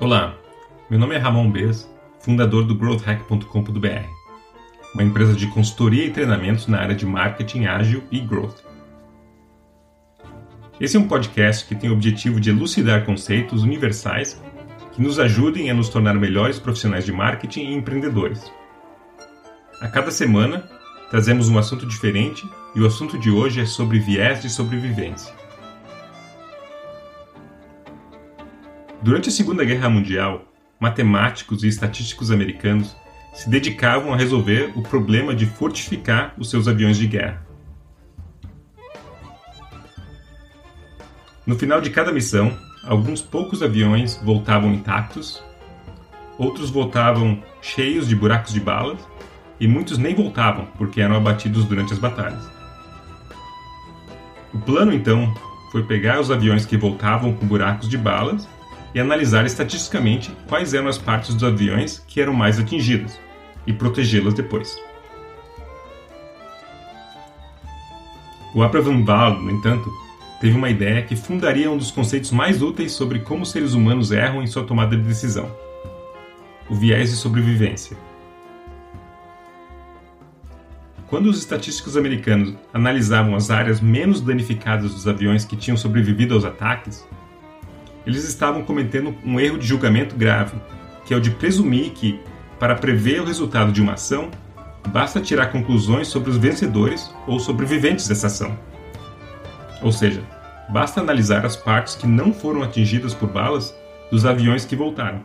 Olá, meu nome é Ramon Bez, fundador do growthhack.com.br, uma empresa de consultoria e treinamentos na área de marketing ágil e growth. Esse é um podcast que tem o objetivo de elucidar conceitos universais que nos ajudem a nos tornar melhores profissionais de marketing e empreendedores. A cada semana, trazemos um assunto diferente e o assunto de hoje é sobre viés de sobrevivência. Durante a Segunda Guerra Mundial, matemáticos e estatísticos americanos se dedicavam a resolver o problema de fortificar os seus aviões de guerra. No final de cada missão, alguns poucos aviões voltavam intactos, outros voltavam cheios de buracos de balas e muitos nem voltavam porque eram abatidos durante as batalhas. O plano então foi pegar os aviões que voltavam com buracos de balas e analisar estatisticamente quais eram as partes dos aviões que eram mais atingidas e protegê-las depois. O Abraham Ball, no entanto, teve uma ideia que fundaria um dos conceitos mais úteis sobre como seres humanos erram em sua tomada de decisão: o viés de sobrevivência. Quando os estatísticos americanos analisavam as áreas menos danificadas dos aviões que tinham sobrevivido aos ataques, eles estavam cometendo um erro de julgamento grave, que é o de presumir que, para prever o resultado de uma ação, basta tirar conclusões sobre os vencedores ou sobreviventes dessa ação. Ou seja, basta analisar as partes que não foram atingidas por balas dos aviões que voltaram.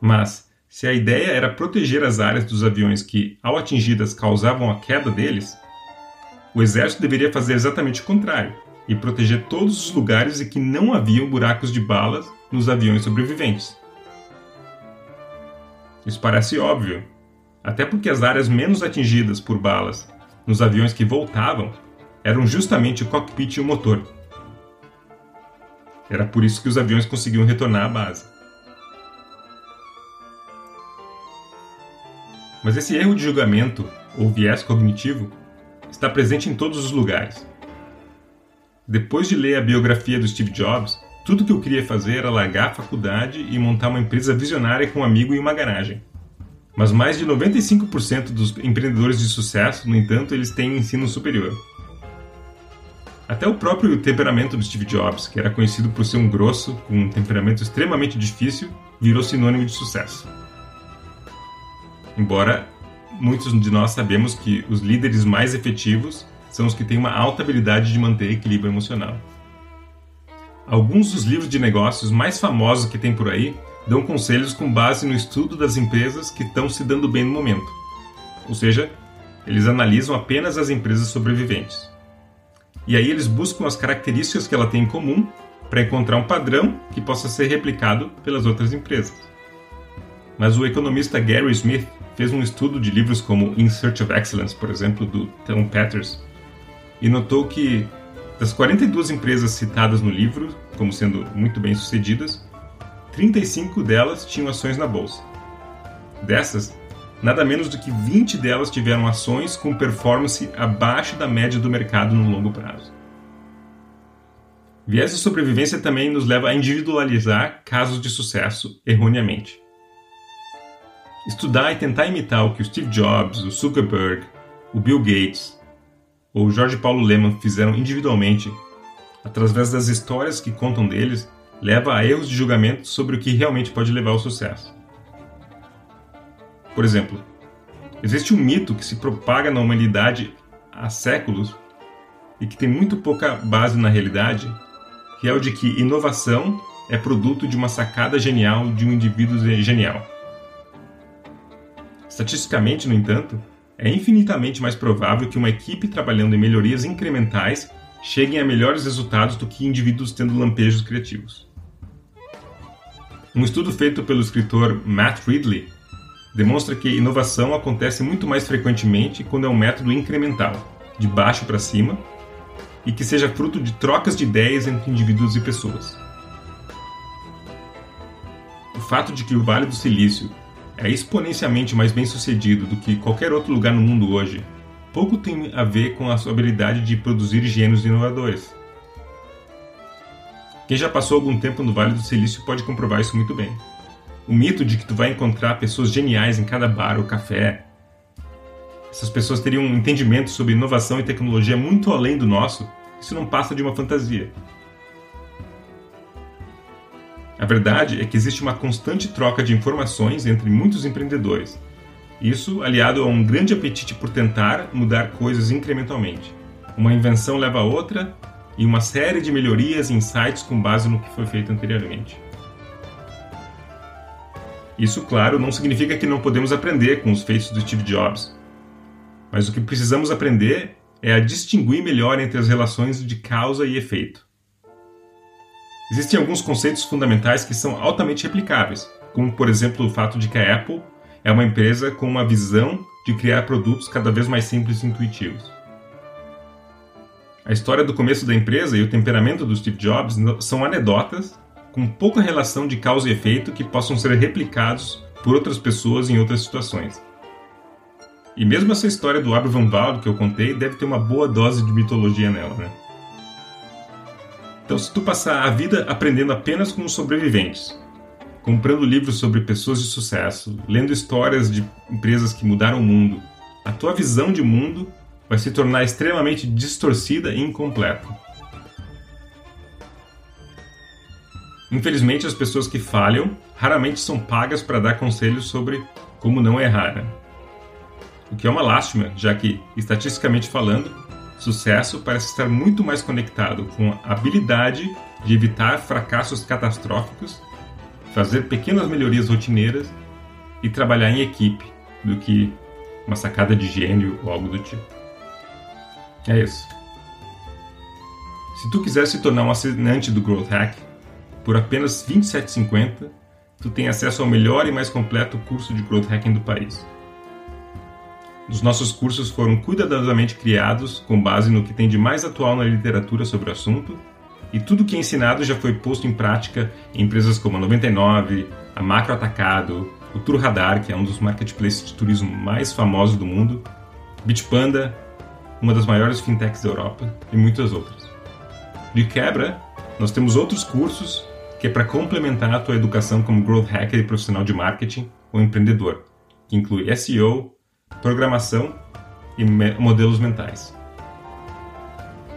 Mas, se a ideia era proteger as áreas dos aviões que, ao atingidas, causavam a queda deles, o exército deveria fazer exatamente o contrário e proteger todos os lugares em que não haviam buracos de balas nos aviões sobreviventes. Isso parece óbvio, até porque as áreas menos atingidas por balas nos aviões que voltavam eram justamente o cockpit e o motor. Era por isso que os aviões conseguiam retornar à base. Mas esse erro de julgamento, ou viés cognitivo, está presente em todos os lugares. Depois de ler a biografia do Steve Jobs, tudo que eu queria fazer era largar a faculdade e montar uma empresa visionária com um amigo em uma garagem. Mas mais de 95% dos empreendedores de sucesso, no entanto, eles têm ensino superior. Até o próprio temperamento do Steve Jobs, que era conhecido por ser um grosso, com um temperamento extremamente difícil, virou sinônimo de sucesso. Embora muitos de nós sabemos que os líderes mais efetivos são os que têm uma alta habilidade de manter equilíbrio emocional. Alguns dos livros de negócios mais famosos que tem por aí dão conselhos com base no estudo das empresas que estão se dando bem no momento. Ou seja, eles analisam apenas as empresas sobreviventes. E aí eles buscam as características que ela tem em comum para encontrar um padrão que possa ser replicado pelas outras empresas. Mas o economista Gary Smith fez um estudo de livros como In Search of Excellence, por exemplo, do Tom Peters, e notou que das 42 empresas citadas no livro como sendo muito bem sucedidas, 35 delas tinham ações na bolsa. Dessas, nada menos do que 20 delas tiveram ações com performance abaixo da média do mercado no longo prazo. Viés de sobrevivência também nos leva a individualizar casos de sucesso erroneamente. Estudar e tentar imitar o que o Steve Jobs, o Zuckerberg, o Bill Gates ou Jorge Paulo Leman fizeram individualmente, através das histórias que contam deles, leva a erros de julgamento sobre o que realmente pode levar ao sucesso. Por exemplo, existe um mito que se propaga na humanidade há séculos e que tem muito pouca base na realidade, que é o de que inovação é produto de uma sacada genial de um indivíduo genial. Estatisticamente, no entanto, é infinitamente mais provável que uma equipe trabalhando em melhorias incrementais cheguem a melhores resultados do que indivíduos tendo lampejos criativos. Um estudo feito pelo escritor Matt Ridley demonstra que inovação acontece muito mais frequentemente quando é um método incremental, de baixo para cima, e que seja fruto de trocas de ideias entre indivíduos e pessoas. O fato de que o Vale do Silício é exponencialmente mais bem sucedido do que qualquer outro lugar no mundo hoje, pouco tem a ver com a sua habilidade de produzir gênios inovadores. Quem já passou algum tempo no Vale do Silício pode comprovar isso muito bem. O mito de que tu vai encontrar pessoas geniais em cada bar ou café, essas pessoas teriam um entendimento sobre inovação e tecnologia muito além do nosso, isso não passa de uma fantasia. A verdade é que existe uma constante troca de informações entre muitos empreendedores. Isso aliado a um grande apetite por tentar mudar coisas incrementalmente. Uma invenção leva a outra e uma série de melhorias e insights com base no que foi feito anteriormente. Isso, claro, não significa que não podemos aprender com os feitos do Steve Jobs. Mas o que precisamos aprender é a distinguir melhor entre as relações de causa e efeito. Existem alguns conceitos fundamentais que são altamente replicáveis, como por exemplo o fato de que a Apple é uma empresa com uma visão de criar produtos cada vez mais simples e intuitivos. A história do começo da empresa e o temperamento do Steve Jobs são anedotas com pouca relação de causa e efeito que possam ser replicados por outras pessoas em outras situações. E mesmo essa história do Abel Van que eu contei deve ter uma boa dose de mitologia nela, né? Então, se tu passar a vida aprendendo apenas com os sobreviventes, comprando livros sobre pessoas de sucesso, lendo histórias de empresas que mudaram o mundo, a tua visão de mundo vai se tornar extremamente distorcida e incompleta. Infelizmente, as pessoas que falham raramente são pagas para dar conselhos sobre como não errar. Né? o que é uma lástima, já que, estatisticamente falando, sucesso parece estar muito mais conectado com a habilidade de evitar fracassos catastróficos, fazer pequenas melhorias rotineiras e trabalhar em equipe do que uma sacada de gênio ou algo do tipo. É isso. Se tu quiser se tornar um assinante do Growth Hack, por apenas R$ 27,50, tu tem acesso ao melhor e mais completo curso de Growth Hacking do país. Os nossos cursos foram cuidadosamente criados com base no que tem de mais atual na literatura sobre o assunto, e tudo que é ensinado já foi posto em prática em empresas como a 99, a Macro Atacado, o Tour Radar, que é um dos marketplaces de turismo mais famosos do mundo, Bitpanda, uma das maiores fintechs da Europa, e muitas outras. De quebra, nós temos outros cursos que é para complementar a tua educação como growth hacker e profissional de marketing ou empreendedor, que inclui SEO, programação e me modelos mentais.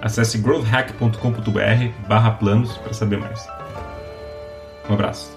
Acesse growthhack.com.br barra planos para saber mais. Um abraço.